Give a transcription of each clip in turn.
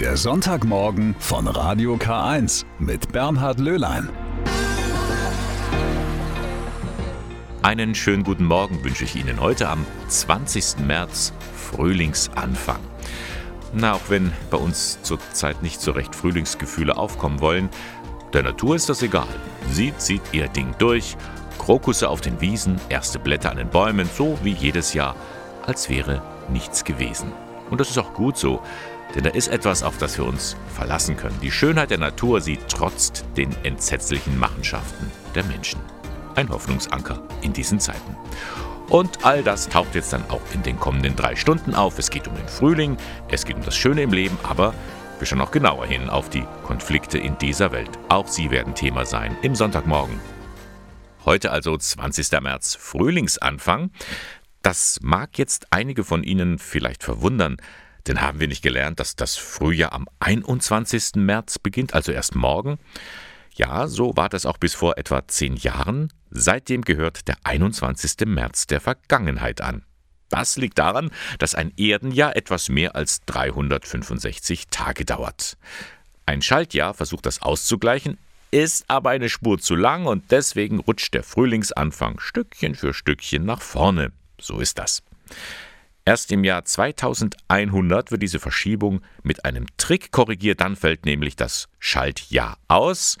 Der Sonntagmorgen von Radio K1 mit Bernhard Löhlein. Einen schönen guten Morgen wünsche ich Ihnen heute am 20. März, Frühlingsanfang. Na, auch wenn bei uns zurzeit nicht so recht Frühlingsgefühle aufkommen wollen, der Natur ist das egal. Sie zieht ihr Ding durch. Krokusse auf den Wiesen, erste Blätter an den Bäumen, so wie jedes Jahr, als wäre nichts gewesen. Und das ist auch gut so, denn da ist etwas, auf das wir uns verlassen können. Die Schönheit der Natur, sie trotzt den entsetzlichen Machenschaften der Menschen. Ein Hoffnungsanker in diesen Zeiten. Und all das taucht jetzt dann auch in den kommenden drei Stunden auf. Es geht um den Frühling, es geht um das Schöne im Leben, aber wir schauen auch genauer hin auf die Konflikte in dieser Welt. Auch sie werden Thema sein im Sonntagmorgen. Heute also 20. März, Frühlingsanfang. Das mag jetzt einige von Ihnen vielleicht verwundern, denn haben wir nicht gelernt, dass das Frühjahr am 21. März beginnt, also erst morgen? Ja, so war das auch bis vor etwa zehn Jahren. Seitdem gehört der 21. März der Vergangenheit an. Das liegt daran, dass ein Erdenjahr etwas mehr als 365 Tage dauert. Ein Schaltjahr versucht das auszugleichen, ist aber eine Spur zu lang und deswegen rutscht der Frühlingsanfang Stückchen für Stückchen nach vorne. So ist das. Erst im Jahr 2100 wird diese Verschiebung mit einem Trick korrigiert, dann fällt nämlich das Schaltjahr aus.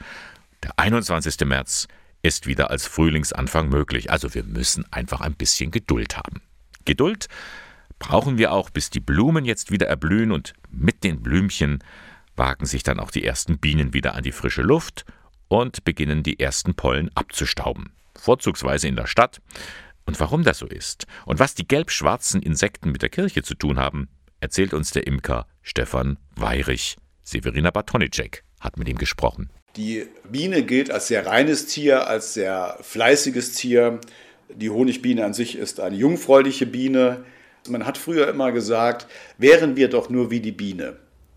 Der 21. März ist wieder als Frühlingsanfang möglich, also wir müssen einfach ein bisschen Geduld haben. Geduld brauchen wir auch, bis die Blumen jetzt wieder erblühen und mit den Blümchen wagen sich dann auch die ersten Bienen wieder an die frische Luft und beginnen die ersten Pollen abzustauben. Vorzugsweise in der Stadt. Und warum das so ist und was die gelb-schwarzen Insekten mit der Kirche zu tun haben, erzählt uns der Imker Stefan Weirich. Severina Bartonicek hat mit ihm gesprochen. Die Biene gilt als sehr reines Tier, als sehr fleißiges Tier. Die Honigbiene an sich ist eine jungfräuliche Biene. Man hat früher immer gesagt, wären wir doch nur wie die Biene.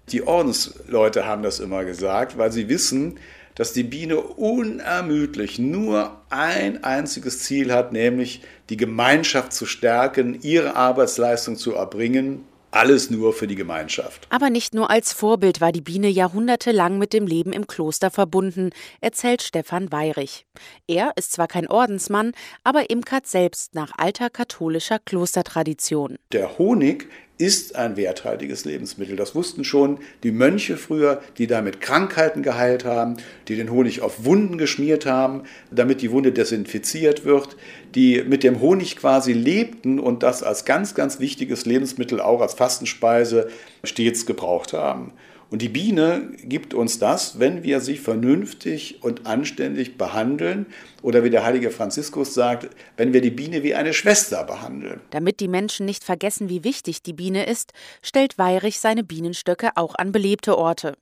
Die Ordensleute haben das immer gesagt, weil sie wissen, dass die Biene unermüdlich nur ein einziges Ziel hat, nämlich die Gemeinschaft zu stärken, ihre Arbeitsleistung zu erbringen. Alles nur für die Gemeinschaft. Aber nicht nur als Vorbild war die Biene jahrhundertelang mit dem Leben im Kloster verbunden, erzählt Stefan Weirich. Er ist zwar kein Ordensmann, aber imkert selbst nach alter katholischer Klostertradition. Der Honig ist ein werthaltiges Lebensmittel. Das wussten schon die Mönche früher, die damit Krankheiten geheilt haben, die den Honig auf Wunden geschmiert haben, damit die Wunde desinfiziert wird, die mit dem Honig quasi lebten und das als ganz, ganz wichtiges Lebensmittel auch als Fastenspeise stets gebraucht haben. Und die Biene gibt uns das, wenn wir sie vernünftig und anständig behandeln oder wie der heilige Franziskus sagt, wenn wir die Biene wie eine Schwester behandeln. Damit die Menschen nicht vergessen, wie wichtig die Biene ist, stellt Weirich seine Bienenstöcke auch an belebte Orte.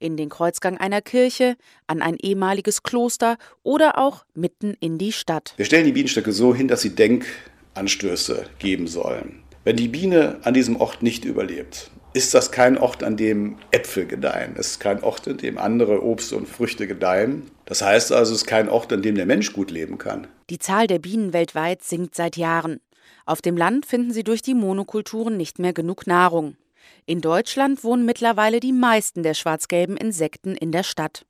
In den Kreuzgang einer Kirche, an ein ehemaliges Kloster oder auch mitten in die Stadt. Wir stellen die Bienenstöcke so hin, dass sie Denkanstöße geben sollen. Wenn die Biene an diesem Ort nicht überlebt, ist das kein Ort, an dem Äpfel gedeihen. Es ist kein Ort, an dem andere Obst und Früchte gedeihen. Das heißt also, es ist kein Ort, an dem der Mensch gut leben kann. Die Zahl der Bienen weltweit sinkt seit Jahren. Auf dem Land finden sie durch die Monokulturen nicht mehr genug Nahrung. In Deutschland wohnen mittlerweile die meisten der schwarz-gelben Insekten in der Stadt.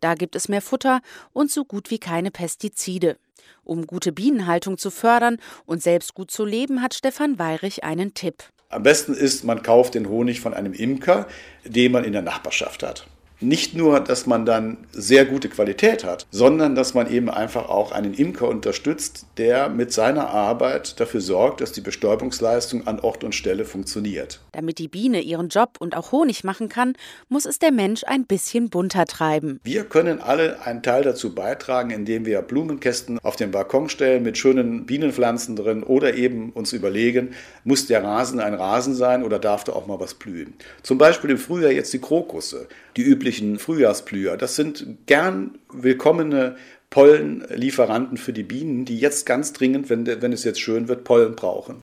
Da gibt es mehr Futter und so gut wie keine Pestizide. Um gute Bienenhaltung zu fördern und selbst gut zu leben, hat Stefan Weirich einen Tipp. Am besten ist, man kauft den Honig von einem Imker, den man in der Nachbarschaft hat nicht nur, dass man dann sehr gute Qualität hat, sondern dass man eben einfach auch einen Imker unterstützt, der mit seiner Arbeit dafür sorgt, dass die Bestäubungsleistung an Ort und Stelle funktioniert. Damit die Biene ihren Job und auch Honig machen kann, muss es der Mensch ein bisschen bunter treiben. Wir können alle einen Teil dazu beitragen, indem wir Blumenkästen auf den Balkon stellen mit schönen Bienenpflanzen drin oder eben uns überlegen, muss der Rasen ein Rasen sein oder darf da auch mal was blühen. Zum Beispiel im Frühjahr jetzt die Krokusse die üblichen Frühjahrsblüher. Das sind gern willkommene Pollenlieferanten für die Bienen, die jetzt ganz dringend, wenn, wenn es jetzt schön wird, Pollen brauchen.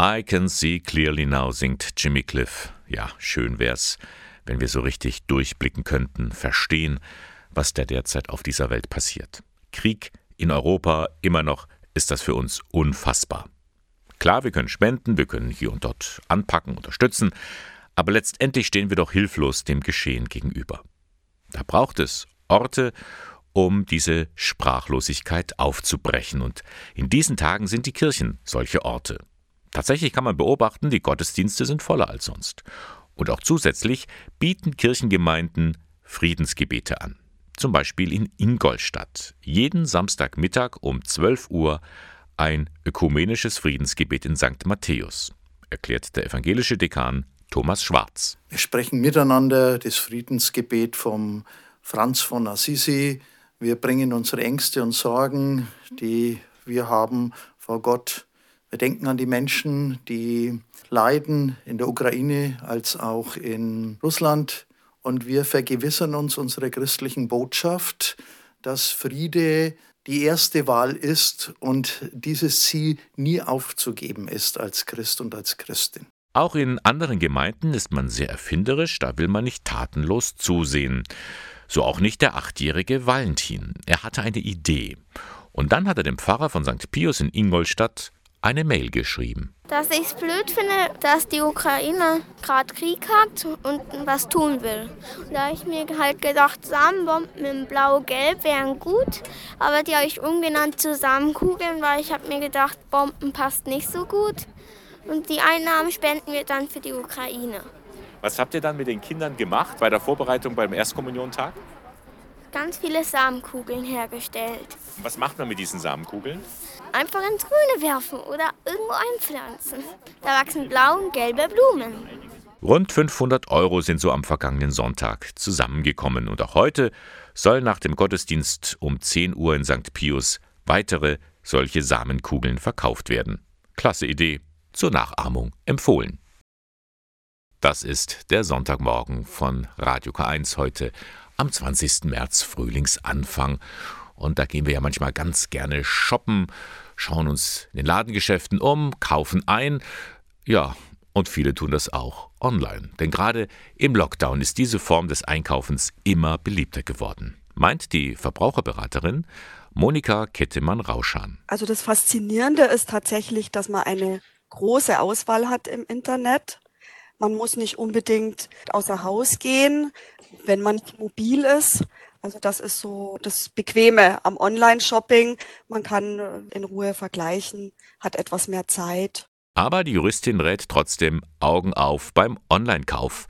I can see clearly now, singt Jimmy Cliff. Ja, schön wär's, wenn wir so richtig durchblicken könnten, verstehen, was da derzeit auf dieser Welt passiert. Krieg in Europa, immer noch ist das für uns unfassbar. Klar, wir können spenden, wir können hier und dort anpacken, unterstützen, Aber letztendlich stehen wir doch hilflos dem Geschehen gegenüber. Da braucht es Orte, um diese Sprachlosigkeit aufzubrechen. Und in diesen Tagen sind die Kirchen solche Orte. Tatsächlich kann man beobachten, die Gottesdienste sind voller als sonst. Und auch zusätzlich bieten Kirchengemeinden Friedensgebete an. Zum Beispiel in Ingolstadt. Jeden Samstagmittag um 12 Uhr ein ökumenisches Friedensgebet in St. Matthäus, erklärt der evangelische Dekan Thomas Schwarz. Wir sprechen miteinander das Friedensgebet vom Franz von Assisi. Wir bringen unsere Ängste und Sorgen, die wir haben, vor Gott. Wir denken an die Menschen, die leiden in der Ukraine als auch in Russland. Und wir vergewissern uns unserer christlichen Botschaft, dass Friede die erste Wahl ist und dieses Ziel nie aufzugeben ist als Christ und als Christin. Auch in anderen Gemeinden ist man sehr erfinderisch, da will man nicht tatenlos zusehen. So auch nicht der achtjährige Valentin. Er hatte eine Idee. Und dann hat er dem Pfarrer von St. Pius in Ingolstadt eine Mail geschrieben. Dass ich es blöd finde, dass die Ukraine gerade Krieg hat und was tun will. Da habe ich mir halt gedacht, Samenbomben in blau-gelb wären gut, aber die habe ich umgenannt zu Samenkugeln, weil ich habe mir gedacht, Bomben passt nicht so gut. Und die Einnahmen spenden wir dann für die Ukraine. Was habt ihr dann mit den Kindern gemacht bei der Vorbereitung beim Erstkommuniontag? Ganz viele Samenkugeln hergestellt. Was macht man mit diesen Samenkugeln? einfach ins Grüne werfen oder irgendwo einpflanzen. Da wachsen blaue und gelbe Blumen. Rund 500 Euro sind so am vergangenen Sonntag zusammengekommen und auch heute soll nach dem Gottesdienst um 10 Uhr in St. Pius weitere solche Samenkugeln verkauft werden. Klasse Idee, zur Nachahmung empfohlen. Das ist der Sonntagmorgen von Radio K1 heute am 20. März Frühlingsanfang. Und da gehen wir ja manchmal ganz gerne shoppen, schauen uns in den Ladengeschäften um, kaufen ein. Ja, und viele tun das auch online. Denn gerade im Lockdown ist diese Form des Einkaufens immer beliebter geworden. Meint die Verbraucherberaterin Monika Kettemann-Rauschan. Also das Faszinierende ist tatsächlich, dass man eine große Auswahl hat im Internet. Man muss nicht unbedingt außer Haus gehen, wenn man mobil ist. Also das ist so das Bequeme am Online-Shopping. Man kann äh, in Ruhe vergleichen, hat etwas mehr Zeit. Aber die Juristin rät trotzdem Augen auf beim Online-Kauf,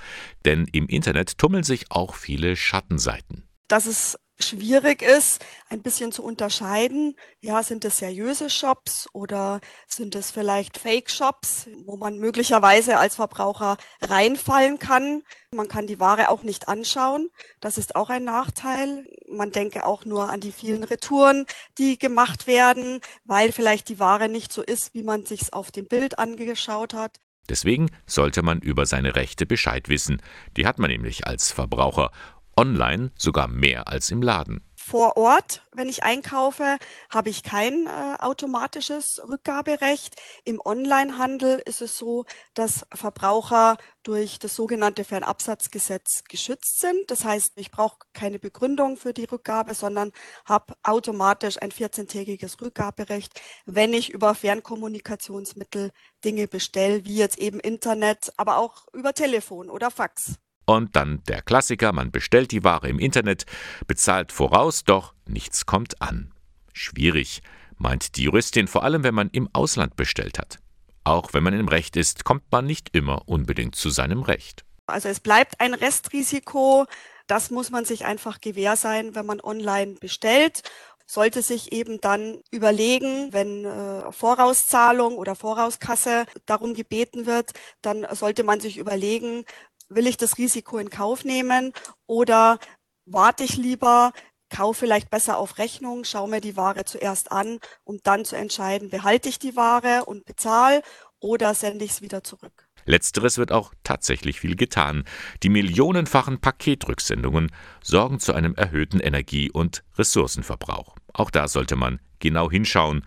denn im Internet tummeln sich auch viele Schattenseiten. Das ist schwierig ist, ein bisschen zu unterscheiden. Ja, sind es seriöse Shops oder sind es vielleicht Fake-Shops, wo man möglicherweise als Verbraucher reinfallen kann. Man kann die Ware auch nicht anschauen. Das ist auch ein Nachteil. Man denke auch nur an die vielen Retouren, die gemacht werden, weil vielleicht die Ware nicht so ist, wie man sich's auf dem Bild angeschaut hat. Deswegen sollte man über seine Rechte Bescheid wissen. Die hat man nämlich als Verbraucher online sogar mehr als im Laden. Vor Ort, wenn ich einkaufe, habe ich kein äh, automatisches Rückgaberecht. Im Onlinehandel ist es so, dass Verbraucher durch das sogenannte Fernabsatzgesetz geschützt sind. Das heißt, ich brauche keine Begründung für die Rückgabe, sondern habe automatisch ein 14-tägiges Rückgaberecht, wenn ich über Fernkommunikationsmittel Dinge bestelle, wie jetzt eben Internet, aber auch über Telefon oder Fax. Und dann der Klassiker, man bestellt die Ware im Internet, bezahlt voraus, doch nichts kommt an. Schwierig, meint die Juristin, vor allem wenn man im Ausland bestellt hat. Auch wenn man im Recht ist, kommt man nicht immer unbedingt zu seinem Recht. Also es bleibt ein Restrisiko, das muss man sich einfach gewähr sein, wenn man online bestellt sollte sich eben dann überlegen, wenn äh, Vorauszahlung oder Vorauskasse darum gebeten wird, dann sollte man sich überlegen, will ich das Risiko in Kauf nehmen oder warte ich lieber, kaufe vielleicht besser auf Rechnung, schaue mir die Ware zuerst an, um dann zu entscheiden, behalte ich die Ware und bezahle oder sende ich es wieder zurück. Letzteres wird auch tatsächlich viel getan. Die millionenfachen Paketrücksendungen sorgen zu einem erhöhten Energie- und Ressourcenverbrauch. Auch da sollte man genau hinschauen.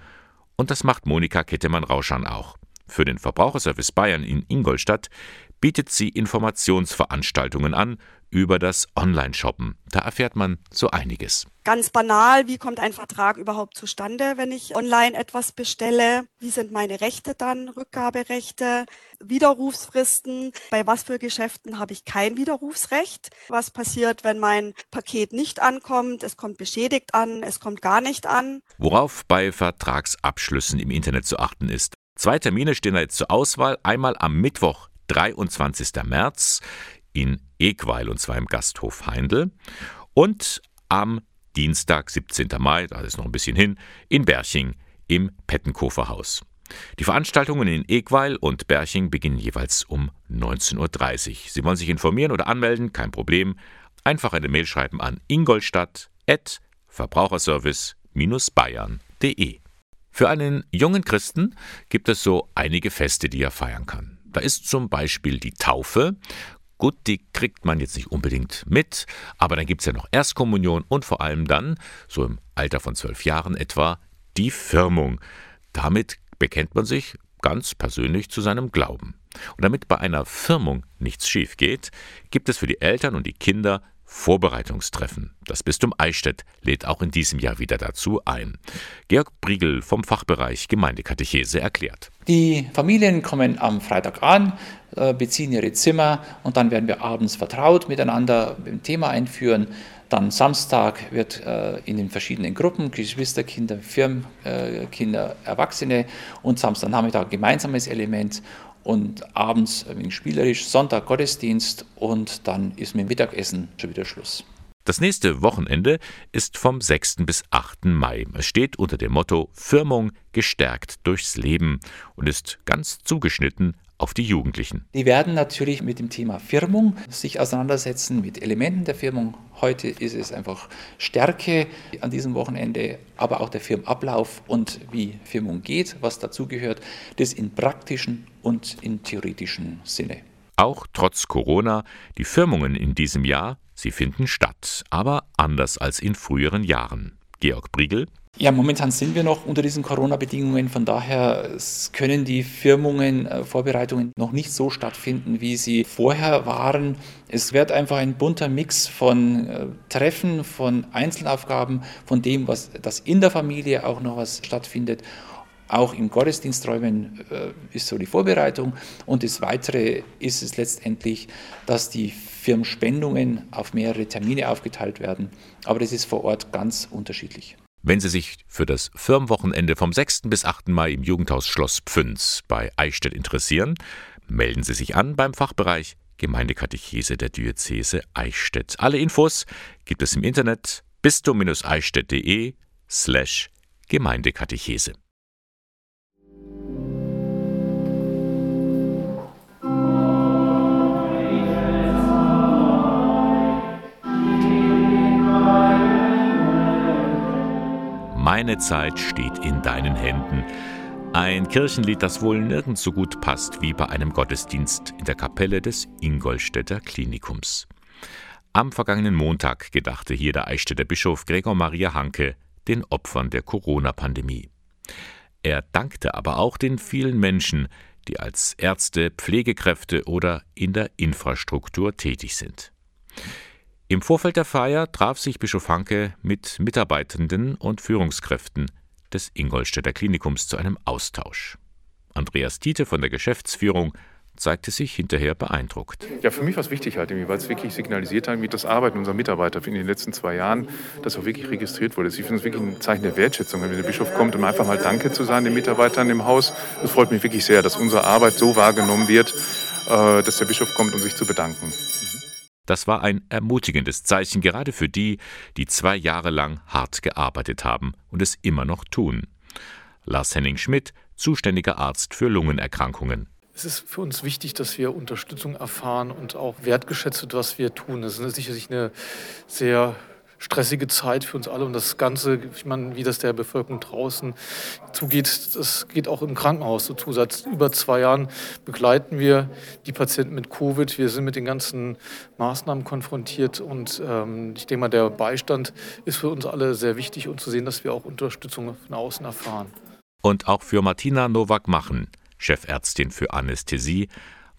Und das macht Monika Kettemann-Rauschan auch. Für den Verbraucherservice Bayern in Ingolstadt bietet sie Informationsveranstaltungen an über das Online-Shoppen. Da erfährt man so einiges. Ganz banal, wie kommt ein Vertrag überhaupt zustande, wenn ich online etwas bestelle? Wie sind meine Rechte dann, Rückgaberechte, Widerrufsfristen? Bei was für Geschäften habe ich kein Widerrufsrecht? Was passiert, wenn mein Paket nicht ankommt? Es kommt beschädigt an, es kommt gar nicht an. Worauf bei Vertragsabschlüssen im Internet zu achten ist. Zwei Termine stehen da jetzt zur Auswahl. Einmal am Mittwoch, 23. März in Egweil und zwar im Gasthof Heindl und am Dienstag, 17. Mai, da ist noch ein bisschen hin, in Berching im Pettenkofer Haus. Die Veranstaltungen in Egweil und Berching beginnen jeweils um 19.30 Uhr. Sie wollen sich informieren oder anmelden, kein Problem. Einfach eine Mail schreiben an ingolstadt.verbraucherservice-bayern.de. Für einen jungen Christen gibt es so einige Feste, die er feiern kann. Da ist zum Beispiel die Taufe Gut, die kriegt man jetzt nicht unbedingt mit, aber dann gibt es ja noch Erstkommunion und vor allem dann, so im Alter von zwölf Jahren etwa, die Firmung. Damit bekennt man sich ganz persönlich zu seinem Glauben. Und damit bei einer Firmung nichts schief geht, gibt es für die Eltern und die Kinder Vorbereitungstreffen. Das Bistum Eichstätt lädt auch in diesem Jahr wieder dazu ein. Georg Briegel vom Fachbereich Gemeindekatechese erklärt. Die Familien kommen am Freitag an, äh, beziehen ihre Zimmer und dann werden wir abends vertraut miteinander mit dem Thema einführen. Dann Samstag wird äh, in den verschiedenen Gruppen, Geschwisterkinder, Firmenkinder, Erwachsene und Samstagnachmittag gemeinsames Element und abends ein wenig spielerisch, Sonntag Gottesdienst und dann ist mit dem Mittagessen schon wieder Schluss. Das nächste Wochenende ist vom 6. bis 8. Mai. Es steht unter dem Motto Firmung gestärkt durchs Leben und ist ganz zugeschnitten auf die Jugendlichen. Die werden natürlich mit dem Thema Firmung sich auseinandersetzen, mit Elementen der Firmung. Heute ist es einfach Stärke an diesem Wochenende, aber auch der Firmenablauf und wie Firmung geht, was dazugehört, das in praktischen und in theoretischen Sinne. Auch trotz Corona, die Firmungen in diesem Jahr, sie finden statt, aber anders als in früheren Jahren. Georg Briegel. Ja, momentan sind wir noch unter diesen Corona-Bedingungen. Von daher können die Firmungen, äh, Vorbereitungen noch nicht so stattfinden, wie sie vorher waren. Es wird einfach ein bunter Mix von äh, Treffen, von Einzelaufgaben, von dem, was das in der Familie auch noch was stattfindet. Auch in Gottesdiensträumen äh, ist so die Vorbereitung. Und das Weitere ist es letztendlich, dass die Firmenspendungen auf mehrere Termine aufgeteilt werden. Aber das ist vor Ort ganz unterschiedlich. Wenn Sie sich für das Firmenwochenende vom 6. bis 8. Mai im Jugendhaus Schloss Pfünz bei Eichstätt interessieren, melden Sie sich an beim Fachbereich Gemeindekatechese der Diözese Eichstätt. Alle Infos gibt es im Internet bistum-eichstätt.de slash Gemeindekatechese. Meine Zeit steht in deinen Händen. Ein Kirchenlied, das wohl nirgends so gut passt wie bei einem Gottesdienst in der Kapelle des Ingolstädter Klinikums. Am vergangenen Montag gedachte hier der Eichstätter Bischof Gregor Maria Hanke den Opfern der Corona-Pandemie. Er dankte aber auch den vielen Menschen, die als Ärzte, Pflegekräfte oder in der Infrastruktur tätig sind. Im Vorfeld der Feier traf sich Bischof Hanke mit Mitarbeitenden und Führungskräften des Ingolstädter Klinikums zu einem Austausch. Andreas Tiete von der Geschäftsführung zeigte sich hinterher beeindruckt. Ja, für mich war es wichtig, halt, weil es wirklich signalisiert hat, wie das Arbeiten unserer Mitarbeiter in den letzten zwei Jahren, das auch wirklich registriert wurde. Ich finde es wirklich ein Zeichen der Wertschätzung, wenn der Bischof kommt, um einfach mal Danke zu sagen den Mitarbeitern im Haus. Das freut mich wirklich sehr, dass unsere Arbeit so wahrgenommen wird, äh, dass der Bischof kommt, um sich zu bedanken. Das war ein ermutigendes Zeichen gerade für die, die zwei Jahre lang hart gearbeitet haben und es immer noch tun. Lars Henning Schmidt, zuständiger Arzt für Lungenerkrankungen. Es ist für uns wichtig, dass wir Unterstützung erfahren und auch wertgeschätzt wird, was wir tun. Das ist sicherlich eine sehr stressige Zeit für uns alle und das Ganze, ich meine, wie das der Bevölkerung draußen zugeht, das geht auch im Krankenhaus so zu. Seit über zwei Jahren begleiten wir die Patienten mit Covid. Wir sind mit den ganzen Maßnahmen konfrontiert und ähm, ich denke mal, der Beistand ist für uns alle sehr wichtig und zu sehen, dass wir auch Unterstützung von außen erfahren. Und auch für Martina Nowak-Machen, Chefärztin für Anästhesie,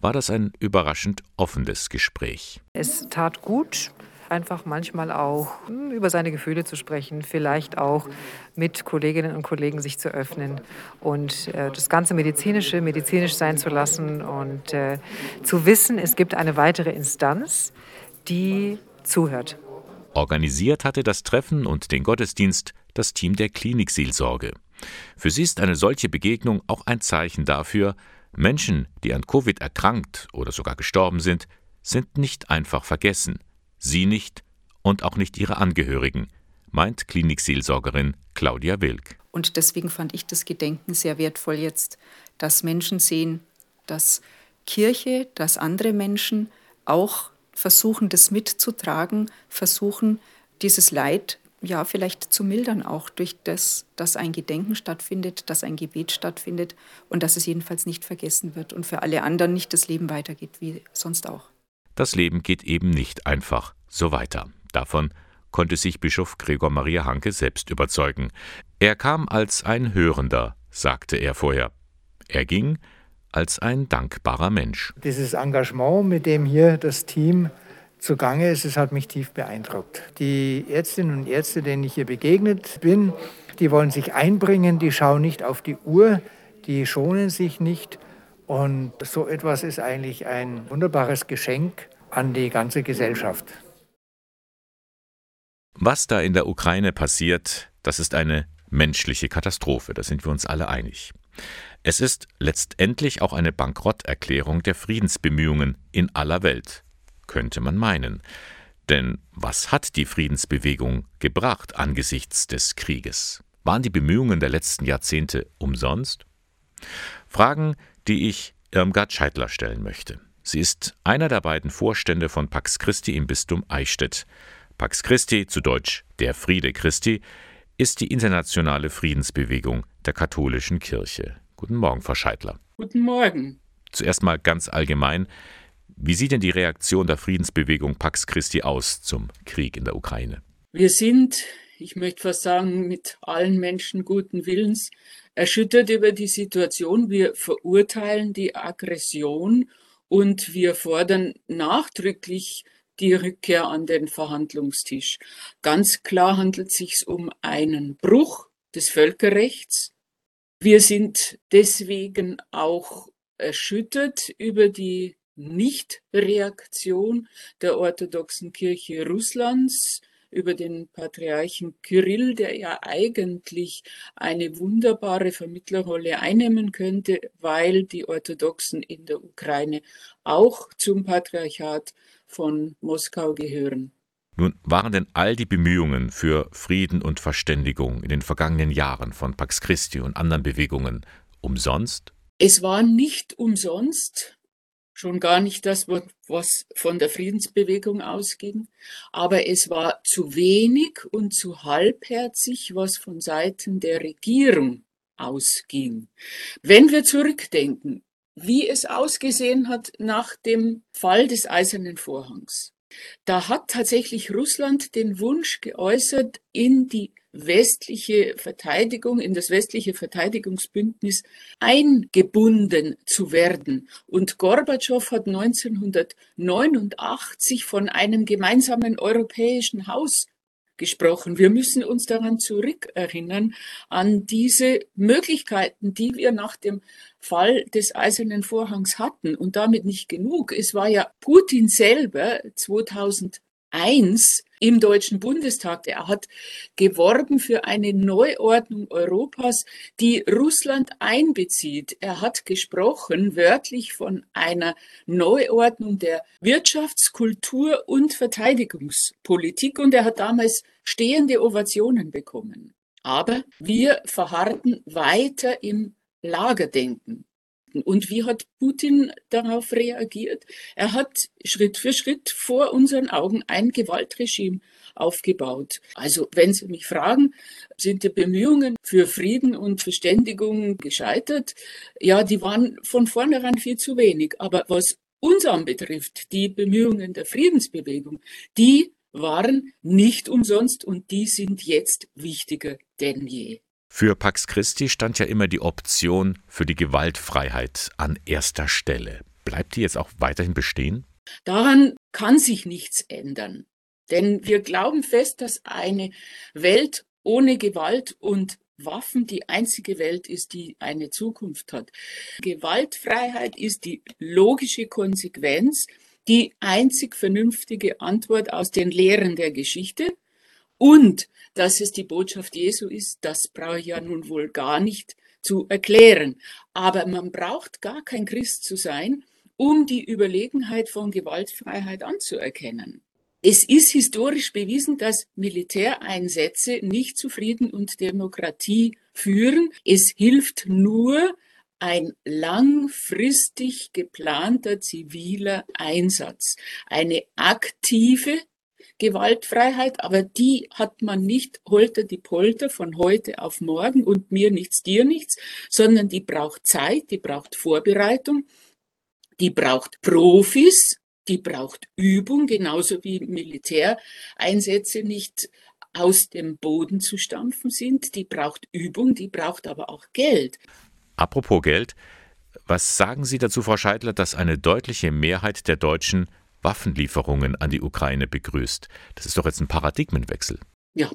war das ein überraschend offenes Gespräch. Es tat gut, einfach manchmal auch hm, über seine Gefühle zu sprechen, vielleicht auch mit Kolleginnen und Kollegen sich zu öffnen und äh, das ganze medizinische medizinisch sein zu lassen und äh, zu wissen, es gibt eine weitere Instanz, die zuhört. Organisiert hatte das Treffen und den Gottesdienst das Team der Klinikseelsorge. Für sie ist eine solche Begegnung auch ein Zeichen dafür, Menschen, die an Covid erkrankt oder sogar gestorben sind, sind nicht einfach vergessen. Sie nicht und auch nicht ihre Angehörigen, meint Klinikseelsorgerin Claudia Wilk. Und deswegen fand ich das Gedenken sehr wertvoll jetzt, dass Menschen sehen, dass Kirche, dass andere Menschen auch versuchen, das mitzutragen, versuchen, dieses Leid ja vielleicht zu mildern, auch durch das, dass ein Gedenken stattfindet, dass ein Gebet stattfindet und dass es jedenfalls nicht vergessen wird und für alle anderen nicht das Leben weitergeht wie sonst auch. Das Leben geht eben nicht einfach so weiter. Davon konnte sich Bischof Gregor Maria Hanke selbst überzeugen. Er kam als ein Hörender, sagte er vorher. Er ging als ein dankbarer Mensch. Dieses Engagement, mit dem hier das Team zugange ist, es hat mich tief beeindruckt. Die Ärztinnen und Ärzte, denen ich hier begegnet bin, die wollen sich einbringen, die schauen nicht auf die Uhr, die schonen sich nicht. Und so etwas ist eigentlich ein wunderbares Geschenk an die ganze Gesellschaft. Was da in der Ukraine passiert, das ist eine menschliche Katastrophe, da sind wir uns alle einig. Es ist letztendlich auch eine Bankrotterklärung der Friedensbemühungen in aller Welt könnte man meinen. Denn was hat die Friedensbewegung gebracht angesichts des Krieges? Waren die Bemühungen der letzten Jahrzehnte umsonst? Fragen, die ich Irmgard Scheidler stellen möchte. Sie ist einer der beiden Vorstände von Pax Christi im Bistum Eichstätt. Pax Christi, zu Deutsch der Friede Christi, ist die internationale Friedensbewegung der katholischen Kirche. Guten Morgen, Frau Scheidler. Guten Morgen. Zuerst mal ganz allgemein, wie sieht denn die Reaktion der Friedensbewegung Pax Christi aus zum Krieg in der Ukraine? Wir sind, ich möchte fast sagen, mit allen Menschen guten Willens erschüttert über die Situation. Wir verurteilen die Aggression und wir fordern nachdrücklich die Rückkehr an den Verhandlungstisch. Ganz klar handelt es sich um einen Bruch des Völkerrechts. Wir sind deswegen auch erschüttert über die Nichtreaktion der orthodoxen Kirche Russlands über den Patriarchen Kyrill, der ja eigentlich eine wunderbare Vermittlerrolle einnehmen könnte, weil die Orthodoxen in der Ukraine auch zum Patriarchat von Moskau gehören. Nun waren denn all die Bemühungen für Frieden und Verständigung in den vergangenen Jahren von Pax Christi und anderen Bewegungen umsonst? Es war nicht umsonst, schon gar nicht das, was von der Friedensbewegung ausging, aber es war zu wenig und zu halbherzig, was von Seiten der Regierung ausging. Wenn wir zurückdenken, wie es ausgesehen hat nach dem Fall des Eisernen Vorhangs, da hat tatsächlich Russland den Wunsch geäußert, in die westliche Verteidigung, in das westliche Verteidigungsbündnis eingebunden zu werden. Und Gorbatschow hat 1989 von einem gemeinsamen europäischen Haus gesprochen. Wir müssen uns daran zurückerinnern, an diese Möglichkeiten, die wir nach dem Fall des Eisernen Vorhangs hatten. Und damit nicht genug. Es war ja Putin selber 2000 1 im Deutschen Bundestag. Er hat geworben für eine Neuordnung Europas, die Russland einbezieht. Er hat gesprochen wörtlich von einer Neuordnung der Wirtschafts-, Kultur- und Verteidigungspolitik und er hat damals stehende Ovationen bekommen. Aber wir verharrten weiter im Lagerdenken. Und wie hat Putin darauf reagiert? Er hat Schritt für Schritt vor unseren Augen ein Gewaltregime aufgebaut. Also wenn Sie mich fragen, sind die Bemühungen für Frieden und Verständigung gescheitert? Ja, die waren von vornherein viel zu wenig. Aber was uns anbetrifft, die Bemühungen der Friedensbewegung, die waren nicht umsonst und die sind jetzt wichtiger denn je. Für Pax Christi stand ja immer die Option für die Gewaltfreiheit an erster Stelle. Bleibt die jetzt auch weiterhin bestehen? Daran kann sich nichts ändern. Denn wir glauben fest, dass eine Welt ohne Gewalt und Waffen die einzige Welt ist, die eine Zukunft hat. Gewaltfreiheit ist die logische Konsequenz, die einzig vernünftige Antwort aus den Lehren der Geschichte. Und dass es die Botschaft Jesu ist, das brauche ich ja nun wohl gar nicht zu erklären. Aber man braucht gar kein Christ zu sein, um die Überlegenheit von Gewaltfreiheit anzuerkennen. Es ist historisch bewiesen, dass Militäreinsätze nicht zu Frieden und Demokratie führen. Es hilft nur ein langfristig geplanter ziviler Einsatz, eine aktive Gewaltfreiheit, aber die hat man nicht holter die Polter von heute auf morgen und mir nichts, dir nichts, sondern die braucht Zeit, die braucht Vorbereitung, die braucht Profis, die braucht Übung, genauso wie Militäreinsätze nicht aus dem Boden zu stampfen sind. Die braucht Übung, die braucht aber auch Geld. Apropos Geld, was sagen Sie dazu, Frau Scheidler, dass eine deutliche Mehrheit der Deutschen Waffenlieferungen an die Ukraine begrüßt? Das ist doch jetzt ein Paradigmenwechsel. Ja,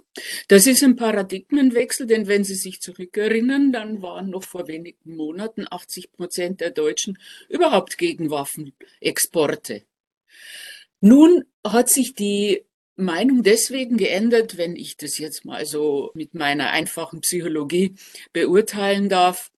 das ist ein Paradigmenwechsel, denn wenn Sie sich zurückerinnern, dann waren noch vor wenigen Monaten 80 Prozent der Deutschen überhaupt gegen Waffenexporte. Nun hat sich die Meinung deswegen geändert, wenn ich das jetzt mal so mit meiner einfachen Psychologie beurteilen darf.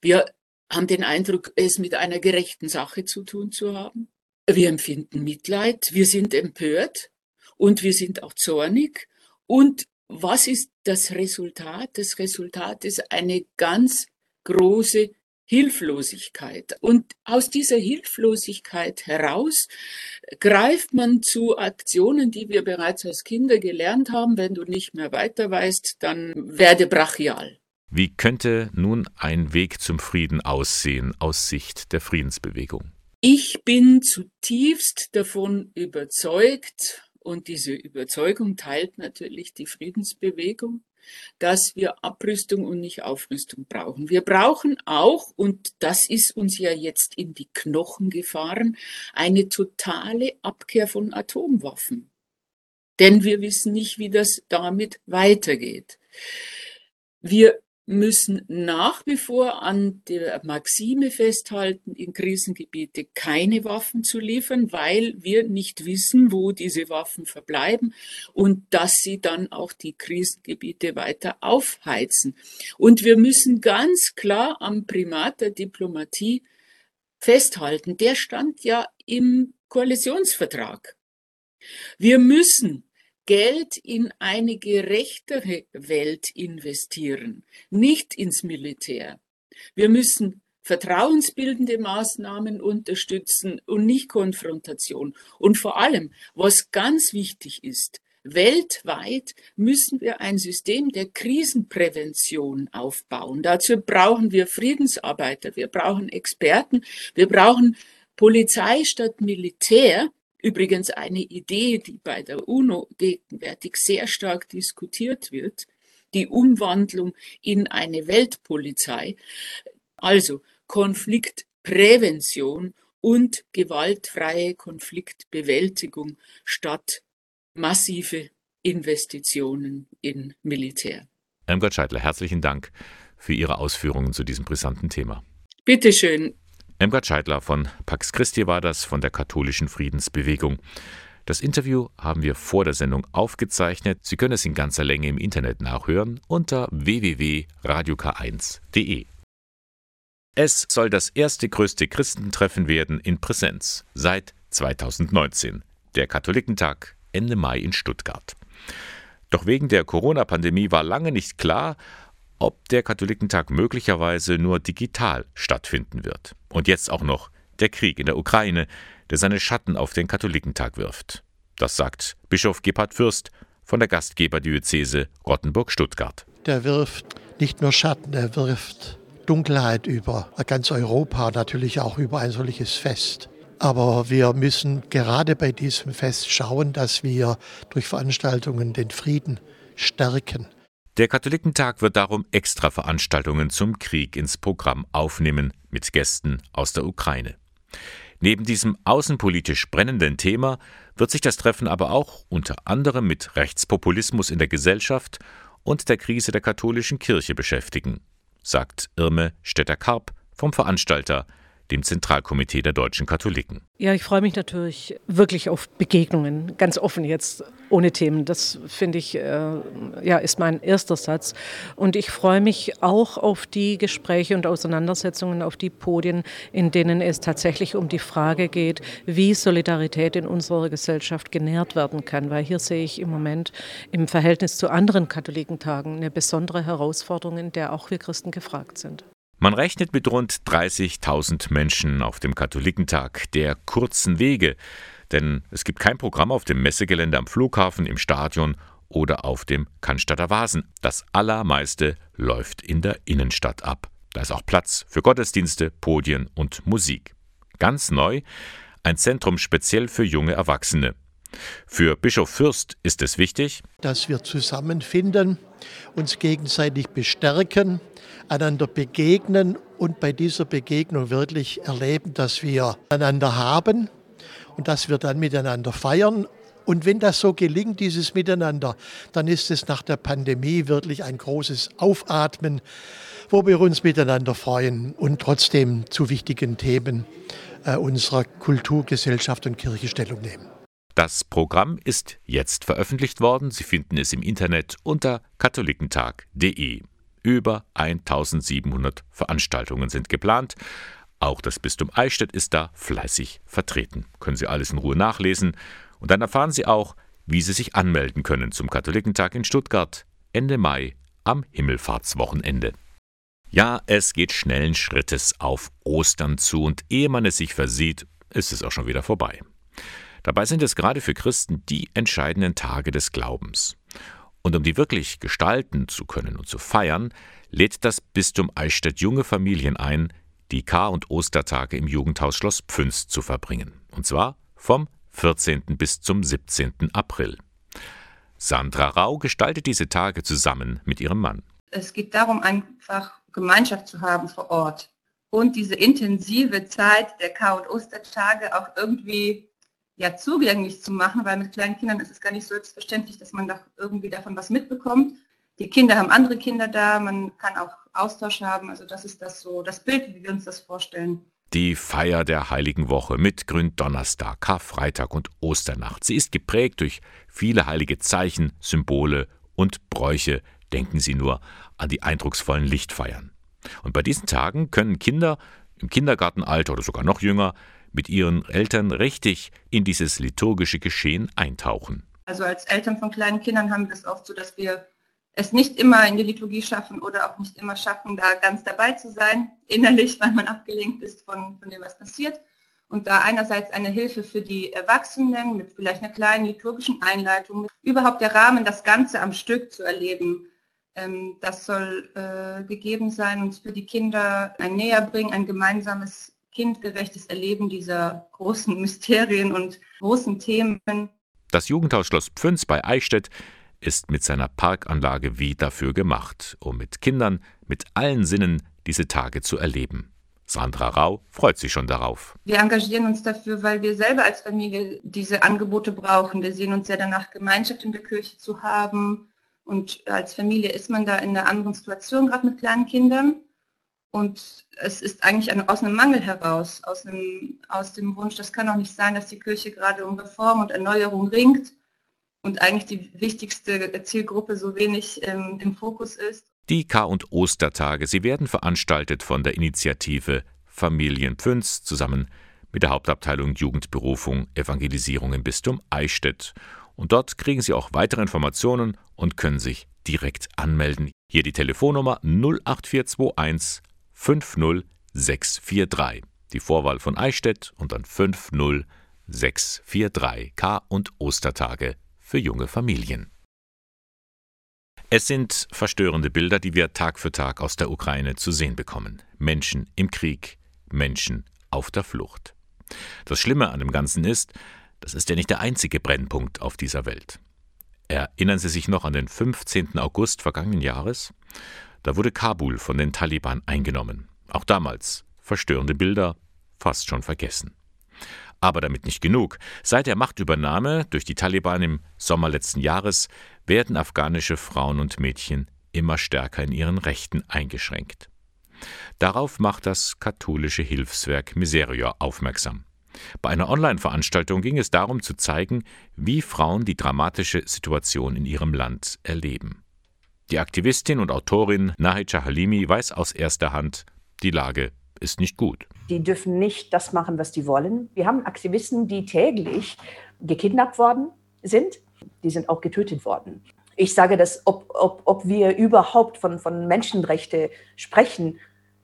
Wir haben den Eindruck, es mit einer gerechten Sache zu tun zu haben. Wir empfinden Mitleid, wir sind empört und wir sind auch zornig. Und was ist das Resultat? Das Resultat ist eine ganz große Hilflosigkeit. Und aus dieser Hilflosigkeit heraus greift man zu Aktionen, die wir bereits als Kinder gelernt haben. Wenn du nicht mehr weiter weißt, dann werde brachial. Wie könnte nun ein Weg zum Frieden aussehen aus Sicht der Friedensbewegung? Ich bin zutiefst davon überzeugt, und diese Überzeugung teilt natürlich die Friedensbewegung, dass wir Abrüstung und nicht Aufrüstung brauchen. Wir brauchen auch, und das ist uns ja jetzt in die Knochen gefahren, eine totale Abkehr von Atomwaffen. Denn wir wissen nicht, wie das damit weitergeht. Wir müssen nach wie vor an der Maxime festhalten, in Krisengebiete keine Waffen zu liefern, weil wir nicht wissen, wo diese Waffen verbleiben und dass sie dann auch die Krisengebiete weiter aufheizen. Und wir müssen ganz klar am Primat der Diplomatie festhalten. Der stand ja im Koalitionsvertrag. Wir müssen Geld in eine gerechtere Welt investieren, nicht ins Militär. Wir müssen vertrauensbildende Maßnahmen unterstützen und nicht Konfrontation. Und vor allem, was ganz wichtig ist, weltweit müssen wir ein System der Krisenprävention aufbauen. Dazu brauchen wir Friedensarbeiter, wir brauchen Experten, wir brauchen Polizei statt Militär, Übrigens eine Idee, die bei der UNO gegenwärtig sehr stark diskutiert wird, die Umwandlung in eine Weltpolizei. Also Konfliktprävention und gewaltfreie Konfliktbewältigung statt massive Investitionen in Militär. Irmgard Scheidler, herzlichen Dank für Ihre Ausführungen zu diesem brisanten Thema. Bitteschön. Emgard Scheidler von Pax Christi war das von der katholischen Friedensbewegung. Das Interview haben wir vor der Sendung aufgezeichnet. Sie können es in ganzer Länge im Internet nachhören unter www.radiok1.de. Es soll das erste größte Christentreffen werden in Präsenz seit 2019. Der Katholikentag Ende Mai in Stuttgart. Doch wegen der Corona-Pandemie war lange nicht klar, ob der Katholikentag möglicherweise nur digital stattfinden wird. Und jetzt auch noch der Krieg in der Ukraine, der seine Schatten auf den Katholikentag wirft. Das sagt Bischof Gebhard Fürst von der Gastgeberdiözese Rottenburg-Stuttgart. Der wirft nicht nur Schatten, er wirft Dunkelheit über ganz Europa, natürlich auch über ein solches Fest. Aber wir müssen gerade bei diesem Fest schauen, dass wir durch Veranstaltungen den Frieden stärken. Der Katholikentag wird darum extra Veranstaltungen zum Krieg ins Programm aufnehmen mit Gästen aus der Ukraine. Neben diesem außenpolitisch brennenden Thema wird sich das Treffen aber auch unter anderem mit Rechtspopulismus in der Gesellschaft und der Krise der katholischen Kirche beschäftigen, sagt Irme Stetter-Karp vom Veranstalter dem Zentralkomitee der deutschen Katholiken. Ja, ich freue mich natürlich wirklich auf Begegnungen, ganz offen jetzt, ohne Themen. Das finde ich, äh, ja, ist mein erster Satz. Und ich freue mich auch auf die Gespräche und Auseinandersetzungen, auf die Podien, in denen es tatsächlich um die Frage geht, wie Solidarität in unserer Gesellschaft genährt werden kann. Weil hier sehe ich im Moment im Verhältnis zu anderen Katholikentagen eine besondere Herausforderung, in der auch wir Christen gefragt sind. Man rechnet mit rund 30.000 Menschen auf dem Katholikentag der kurzen Wege, denn es gibt kein Programm auf dem Messegelände am Flughafen, im Stadion oder auf dem Cannstatter Vasen. Das allermeiste läuft in der Innenstadt ab. Da ist auch Platz für Gottesdienste, Podien und Musik. Ganz neu ein Zentrum speziell für junge Erwachsene. Für Bischof Fürst ist es wichtig, dass wir zusammenfinden, uns gegenseitig bestärken, einander begegnen und bei dieser Begegnung wirklich erleben, dass wir einander haben und dass wir dann miteinander feiern. Und wenn das so gelingt, dieses Miteinander, dann ist es nach der Pandemie wirklich ein großes Aufatmen, wo wir uns miteinander freuen und trotzdem zu wichtigen Themen äh, unserer Kultur, Gesellschaft und Kirche Stellung nehmen. Das Programm ist jetzt veröffentlicht worden. Sie finden es im Internet unter katholikentag.de. Über 1700 Veranstaltungen sind geplant. Auch das Bistum Eichstätt ist da fleißig vertreten. Können Sie alles in Ruhe nachlesen. Und dann erfahren Sie auch, wie Sie sich anmelden können zum Katholikentag in Stuttgart Ende Mai am Himmelfahrtswochenende. Ja, es geht schnellen Schrittes auf Ostern zu und ehe man es sich versieht, ist es auch schon wieder vorbei. Dabei sind es gerade für Christen die entscheidenden Tage des Glaubens. Und um die wirklich gestalten zu können und zu feiern, lädt das Bistum Eichstätt junge Familien ein, die Kar- und Ostertage im Jugendhaus Schloss Pfünz zu verbringen. Und zwar vom 14. bis zum 17. April. Sandra Rau gestaltet diese Tage zusammen mit ihrem Mann. Es geht darum, einfach Gemeinschaft zu haben vor Ort und diese intensive Zeit der Kar- und Ostertage auch irgendwie ja, zugänglich zu machen, weil mit kleinen Kindern ist es gar nicht selbstverständlich, dass man doch irgendwie davon was mitbekommt. Die Kinder haben andere Kinder da, man kann auch Austausch haben. Also das ist das so, das Bild, wie wir uns das vorstellen. Die Feier der Heiligen Woche mit Gründonnerstag, Karfreitag und Osternacht. Sie ist geprägt durch viele heilige Zeichen, Symbole und Bräuche. Denken Sie nur an die eindrucksvollen Lichtfeiern. Und bei diesen Tagen können Kinder im Kindergartenalter oder sogar noch jünger mit ihren Eltern richtig in dieses liturgische Geschehen eintauchen. Also als Eltern von kleinen Kindern haben wir es oft so, dass wir es nicht immer in die Liturgie schaffen oder auch nicht immer schaffen, da ganz dabei zu sein, innerlich, weil man abgelenkt ist von, von dem, was passiert. Und da einerseits eine Hilfe für die Erwachsenen mit vielleicht einer kleinen liturgischen Einleitung, überhaupt der Rahmen, das Ganze am Stück zu erleben, das soll äh, gegeben sein und für die Kinder ein Näherbringen, ein gemeinsames kindgerechtes Erleben dieser großen Mysterien und großen Themen. Das Jugendhaus Schloss Pfünz bei Eichstätt ist mit seiner Parkanlage wie dafür gemacht, um mit Kindern mit allen Sinnen diese Tage zu erleben. Sandra Rau freut sich schon darauf. Wir engagieren uns dafür, weil wir selber als Familie diese Angebote brauchen. Wir sehen uns sehr danach, Gemeinschaft in der Kirche zu haben. Und als Familie ist man da in einer anderen Situation, gerade mit kleinen Kindern. Und es ist eigentlich ein, aus einem Mangel heraus, aus, einem, aus dem Wunsch, das kann auch nicht sein, dass die Kirche gerade um Reform und Erneuerung ringt und eigentlich die wichtigste Zielgruppe so wenig ähm, im Fokus ist. Die K- und Ostertage, sie werden veranstaltet von der Initiative Familien Pfünz zusammen mit der Hauptabteilung Jugendberufung Evangelisierung im Bistum Eichstätt. Und dort kriegen Sie auch weitere Informationen und können sich direkt anmelden. Hier die Telefonnummer 08421 50643. Die Vorwahl von Eichstätt und dann 50643. K- und Ostertage für junge Familien. Es sind verstörende Bilder, die wir Tag für Tag aus der Ukraine zu sehen bekommen. Menschen im Krieg, Menschen auf der Flucht. Das Schlimme an dem Ganzen ist, das ist ja nicht der einzige Brennpunkt auf dieser Welt. Erinnern Sie sich noch an den 15. August vergangenen Jahres? Da wurde Kabul von den Taliban eingenommen. Auch damals verstörende Bilder, fast schon vergessen. Aber damit nicht genug. Seit der Machtübernahme durch die Taliban im Sommer letzten Jahres werden afghanische Frauen und Mädchen immer stärker in ihren Rechten eingeschränkt. Darauf macht das katholische Hilfswerk Miserior aufmerksam. Bei einer Online-Veranstaltung ging es darum zu zeigen, wie Frauen die dramatische Situation in ihrem Land erleben. Die Aktivistin und Autorin Nahid Halimi weiß aus erster Hand, die Lage ist nicht gut. Die dürfen nicht das machen, was die wollen. Wir haben Aktivisten, die täglich gekidnappt worden sind. Die sind auch getötet worden. Ich sage das, ob, ob, ob wir überhaupt von, von Menschenrechte sprechen,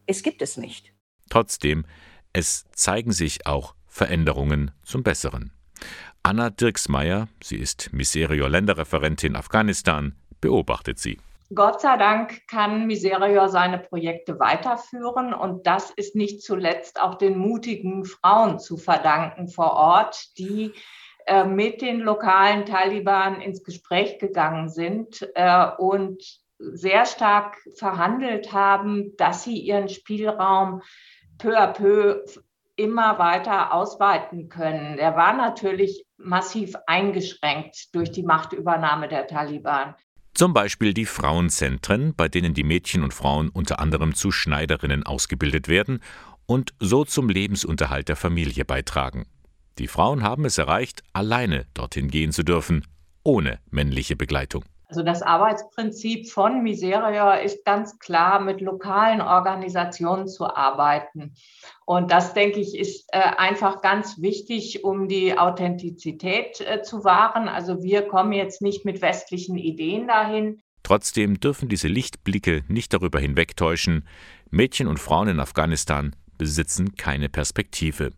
es gibt es nicht. Trotzdem, es zeigen sich auch Veränderungen zum Besseren. Anna Dirksmeier, sie ist Miserior-Länderreferentin Afghanistan, beobachtet sie. Gott sei Dank kann Miserior seine Projekte weiterführen und das ist nicht zuletzt auch den mutigen Frauen zu verdanken vor Ort, die äh, mit den lokalen Taliban ins Gespräch gegangen sind äh, und sehr stark verhandelt haben, dass sie ihren Spielraum peu à peu immer weiter ausweiten können. Er war natürlich massiv eingeschränkt durch die Machtübernahme der Taliban. Zum Beispiel die Frauenzentren, bei denen die Mädchen und Frauen unter anderem zu Schneiderinnen ausgebildet werden und so zum Lebensunterhalt der Familie beitragen. Die Frauen haben es erreicht, alleine dorthin gehen zu dürfen, ohne männliche Begleitung. Also das Arbeitsprinzip von Miserior ist ganz klar, mit lokalen Organisationen zu arbeiten. Und das, denke ich, ist äh, einfach ganz wichtig, um die Authentizität äh, zu wahren. Also wir kommen jetzt nicht mit westlichen Ideen dahin. Trotzdem dürfen diese Lichtblicke nicht darüber hinwegtäuschen, Mädchen und Frauen in Afghanistan besitzen keine Perspektive.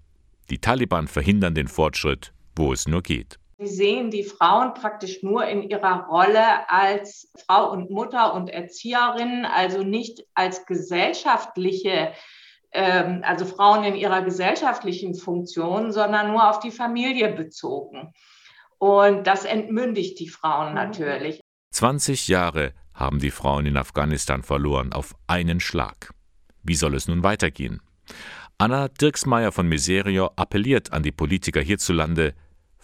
Die Taliban verhindern den Fortschritt, wo es nur geht. Sie sehen die Frauen praktisch nur in ihrer Rolle als Frau und Mutter und Erzieherin, also nicht als gesellschaftliche, ähm, also Frauen in ihrer gesellschaftlichen Funktion, sondern nur auf die Familie bezogen. Und das entmündigt die Frauen mhm. natürlich. 20 Jahre haben die Frauen in Afghanistan verloren auf einen Schlag. Wie soll es nun weitergehen? Anna Dirksmeier von Miserio appelliert an die Politiker hierzulande,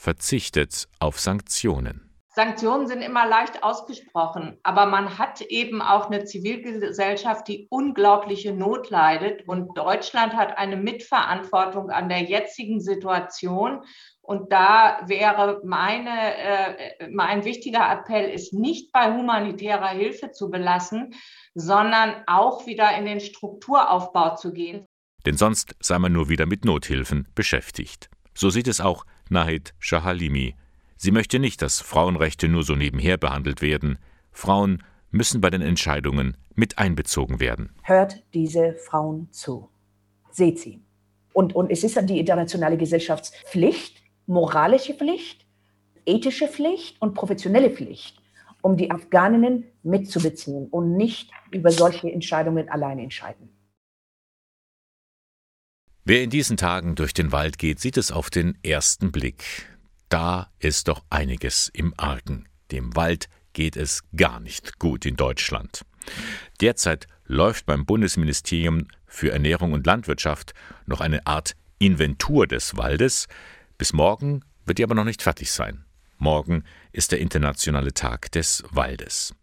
verzichtet auf Sanktionen. Sanktionen sind immer leicht ausgesprochen, aber man hat eben auch eine Zivilgesellschaft, die unglaubliche Not leidet. Und Deutschland hat eine Mitverantwortung an der jetzigen Situation. Und da wäre meine, äh, mein wichtiger Appell, ist nicht bei humanitärer Hilfe zu belassen, sondern auch wieder in den Strukturaufbau zu gehen. Denn sonst sei man nur wieder mit Nothilfen beschäftigt. So sieht es auch Nahid Shahalimi. Sie möchte nicht, dass Frauenrechte nur so nebenher behandelt werden. Frauen müssen bei den Entscheidungen mit einbezogen werden. Hört diese Frauen zu. Seht sie. Und, und es ist dann die internationale Gesellschaftspflicht, moralische Pflicht, ethische Pflicht und professionelle Pflicht, um die Afghaninnen mitzubeziehen und nicht über solche Entscheidungen alleine entscheiden. Wer in diesen Tagen durch den Wald geht, sieht es auf den ersten Blick. Da ist doch einiges im Argen. Dem Wald geht es gar nicht gut in Deutschland. Derzeit läuft beim Bundesministerium für Ernährung und Landwirtschaft noch eine Art Inventur des Waldes. Bis morgen wird die aber noch nicht fertig sein. Morgen ist der internationale Tag des Waldes.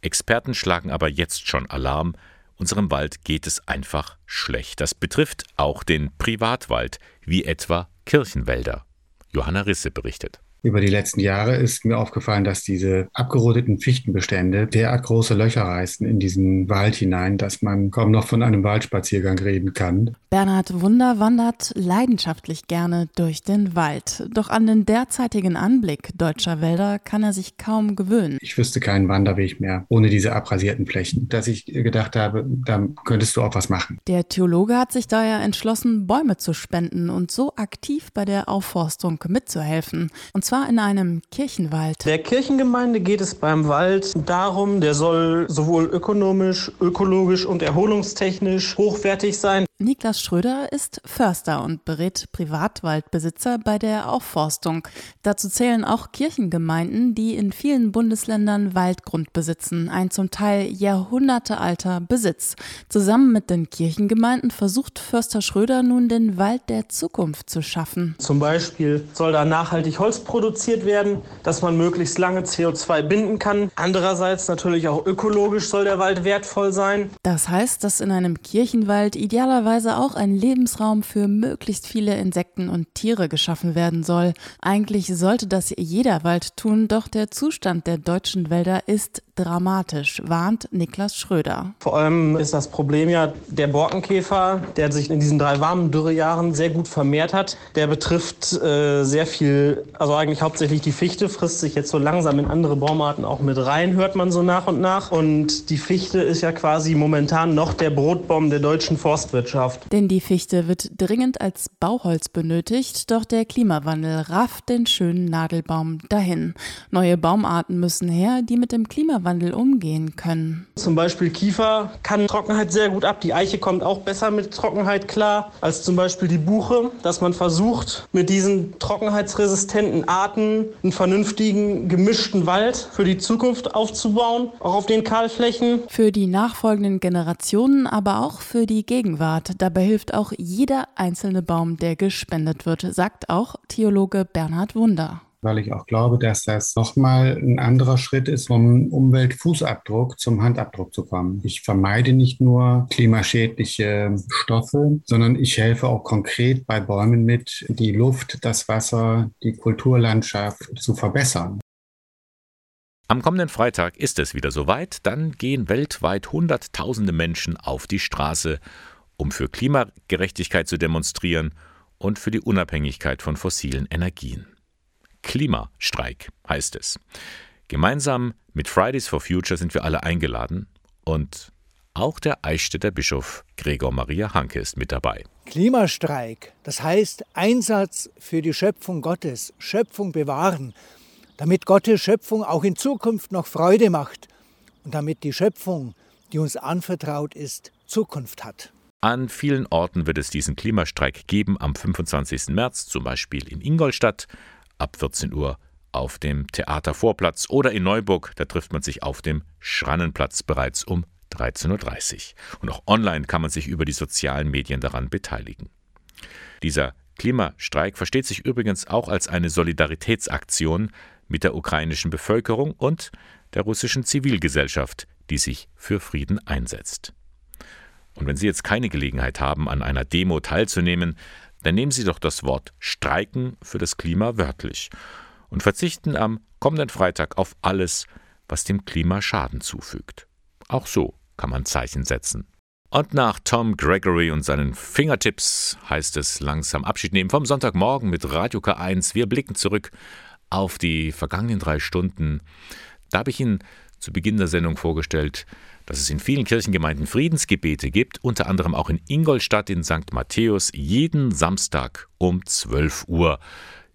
Experten schlagen aber jetzt schon Alarm, Unserem Wald geht es einfach schlecht. Das betrifft auch den Privatwald, wie etwa Kirchenwälder. Johanna Risse berichtet. Über die letzten Jahre ist mir aufgefallen, dass diese abgerodeten Fichtenbestände derart große Löcher reißen in diesen Wald hinein, dass man kaum noch von einem Waldspaziergang reden kann. Bernhard Wunder wandert leidenschaftlich gerne durch den Wald. Doch an den derzeitigen Anblick deutscher Wälder kann er sich kaum gewöhnen. Ich wüsste keinen Wanderweg mehr ohne diese abrasierten Flächen, dass ich gedacht habe, da könntest du auch was machen. Der Theologe hat sich daher entschlossen, Bäume zu spenden und so aktiv bei der Aufforstung mitzuhelfen. Und zwar in einem Kirchenwald. Der Kirchengemeinde geht es beim Wald darum, der soll sowohl ökonomisch, ökologisch und erholungstechnisch hochwertig sein. Niklas Schröder ist Förster und berät Privatwaldbesitzer bei der Aufforstung. Dazu zählen auch Kirchengemeinden, die in vielen Bundesländern Waldgrund besitzen, ein zum Teil jahrhundertealter Besitz. Zusammen mit den Kirchengemeinden versucht Förster Schröder nun den Wald der Zukunft zu schaffen. Zum Beispiel soll da nachhaltig Holz produziert werden, dass man möglichst lange CO2 binden kann. Andererseits natürlich auch ökologisch soll der Wald wertvoll sein. Das heißt, dass in einem Kirchenwald idealerweise auch ein Lebensraum für möglichst viele Insekten und Tiere geschaffen werden soll. Eigentlich sollte das jeder Wald tun, doch der Zustand der deutschen Wälder ist dramatisch, warnt Niklas Schröder. Vor allem ist das Problem ja der Borkenkäfer, der sich in diesen drei warmen Dürrejahren sehr gut vermehrt hat. Der betrifft äh, sehr viel, also eigentlich hauptsächlich die Fichte, frisst sich jetzt so langsam in andere Baumarten auch mit rein, hört man so nach und nach. Und die Fichte ist ja quasi momentan noch der Brotbaum der deutschen Forstwirtschaft. Denn die Fichte wird dringend als Bauholz benötigt, doch der Klimawandel rafft den schönen Nadelbaum dahin. Neue Baumarten müssen her, die mit dem Klimawandel umgehen können. Zum Beispiel Kiefer kann Trockenheit sehr gut ab. Die Eiche kommt auch besser mit Trockenheit klar als zum Beispiel die Buche, dass man versucht, mit diesen trockenheitsresistenten Arten einen vernünftigen, gemischten Wald für die Zukunft aufzubauen, auch auf den Kahlflächen. Für die nachfolgenden Generationen, aber auch für die Gegenwart. Dabei hilft auch jeder einzelne Baum, der gespendet wird, sagt auch Theologe Bernhard Wunder weil ich auch glaube, dass das nochmal ein anderer Schritt ist, vom Umweltfußabdruck zum Handabdruck zu kommen. Ich vermeide nicht nur klimaschädliche Stoffe, sondern ich helfe auch konkret bei Bäumen mit, die Luft, das Wasser, die Kulturlandschaft zu verbessern. Am kommenden Freitag ist es wieder soweit, dann gehen weltweit Hunderttausende Menschen auf die Straße, um für Klimagerechtigkeit zu demonstrieren und für die Unabhängigkeit von fossilen Energien. Klimastreik heißt es. Gemeinsam mit Fridays for Future sind wir alle eingeladen und auch der Eichstätter Bischof Gregor Maria Hanke ist mit dabei. Klimastreik, das heißt Einsatz für die Schöpfung Gottes, Schöpfung bewahren, damit Gottes Schöpfung auch in Zukunft noch Freude macht und damit die Schöpfung, die uns anvertraut ist, Zukunft hat. An vielen Orten wird es diesen Klimastreik geben am 25. März, zum Beispiel in Ingolstadt ab 14 Uhr auf dem Theatervorplatz oder in Neuburg, da trifft man sich auf dem Schrannenplatz bereits um 13.30 Uhr. Und auch online kann man sich über die sozialen Medien daran beteiligen. Dieser Klimastreik versteht sich übrigens auch als eine Solidaritätsaktion mit der ukrainischen Bevölkerung und der russischen Zivilgesellschaft, die sich für Frieden einsetzt. Und wenn Sie jetzt keine Gelegenheit haben, an einer Demo teilzunehmen, dann nehmen Sie doch das Wort Streiken für das Klima wörtlich und verzichten am kommenden Freitag auf alles, was dem Klima Schaden zufügt. Auch so kann man Zeichen setzen. Und nach Tom Gregory und seinen Fingertips heißt es langsam Abschied nehmen vom Sonntagmorgen mit Radio K1. Wir blicken zurück auf die vergangenen drei Stunden. Da habe ich Ihnen zu Beginn der Sendung vorgestellt, dass es in vielen Kirchengemeinden Friedensgebete gibt, unter anderem auch in Ingolstadt in St. Matthäus jeden Samstag um 12 Uhr.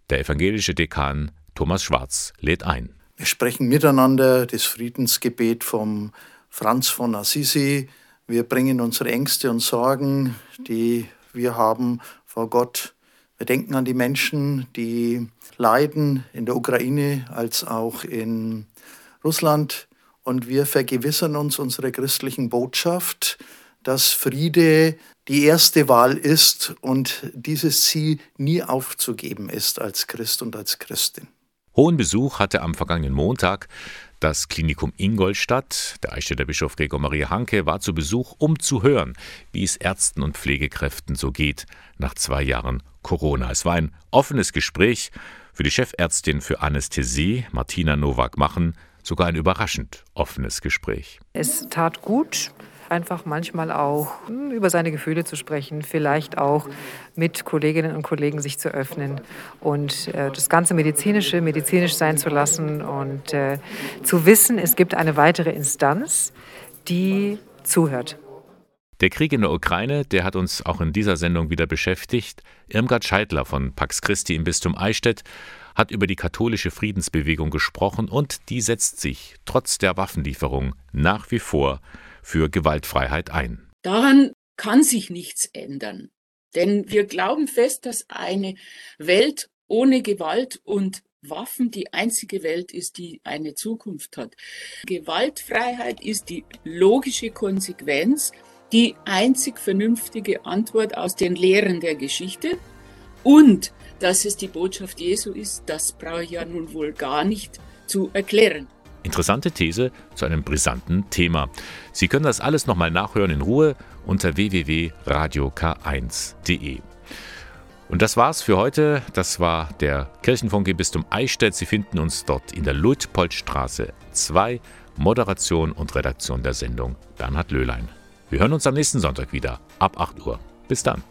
Der evangelische Dekan Thomas Schwarz lädt ein. Wir sprechen miteinander das Friedensgebet vom Franz von Assisi. Wir bringen unsere Ängste und Sorgen, die wir haben, vor Gott. Wir denken an die Menschen, die leiden in der Ukraine als auch in Russland und wir vergewissern uns unserer christlichen Botschaft, dass Friede die erste Wahl ist und dieses Ziel nie aufzugeben ist als Christ und als Christin. Hohen Besuch hatte am vergangenen Montag das Klinikum Ingolstadt. Der Eichstätter Bischof Gregor Maria Hanke war zu Besuch, um zu hören, wie es Ärzten und Pflegekräften so geht nach zwei Jahren Corona. Es war ein offenes Gespräch. Für die Chefärztin für Anästhesie, Martina Nowak-Machen, sogar ein überraschend offenes Gespräch. Es tat gut, einfach manchmal auch hm, über seine Gefühle zu sprechen, vielleicht auch mit Kolleginnen und Kollegen sich zu öffnen und äh, das ganze medizinische medizinisch sein zu lassen und äh, zu wissen, es gibt eine weitere Instanz, die zuhört. Der Krieg in der Ukraine, der hat uns auch in dieser Sendung wieder beschäftigt. Irmgard Scheidler von Pax Christi im Bistum Eichstätt hat über die katholische Friedensbewegung gesprochen und die setzt sich trotz der Waffenlieferung nach wie vor für Gewaltfreiheit ein. Daran kann sich nichts ändern. Denn wir glauben fest, dass eine Welt ohne Gewalt und Waffen die einzige Welt ist, die eine Zukunft hat. Gewaltfreiheit ist die logische Konsequenz, die einzig vernünftige Antwort aus den Lehren der Geschichte. Und dass es die Botschaft Jesu ist, das brauche ich ja nun wohl gar nicht zu erklären. Interessante These zu einem brisanten Thema. Sie können das alles nochmal nachhören in Ruhe unter www.radiok1.de. Und das war's für heute. Das war der Kirchenfunke Bistum Eichstätt. Sie finden uns dort in der Luitpoldstraße 2. Moderation und Redaktion der Sendung Bernhard Löhlein. Wir hören uns am nächsten Sonntag wieder ab 8 Uhr. Bis dann.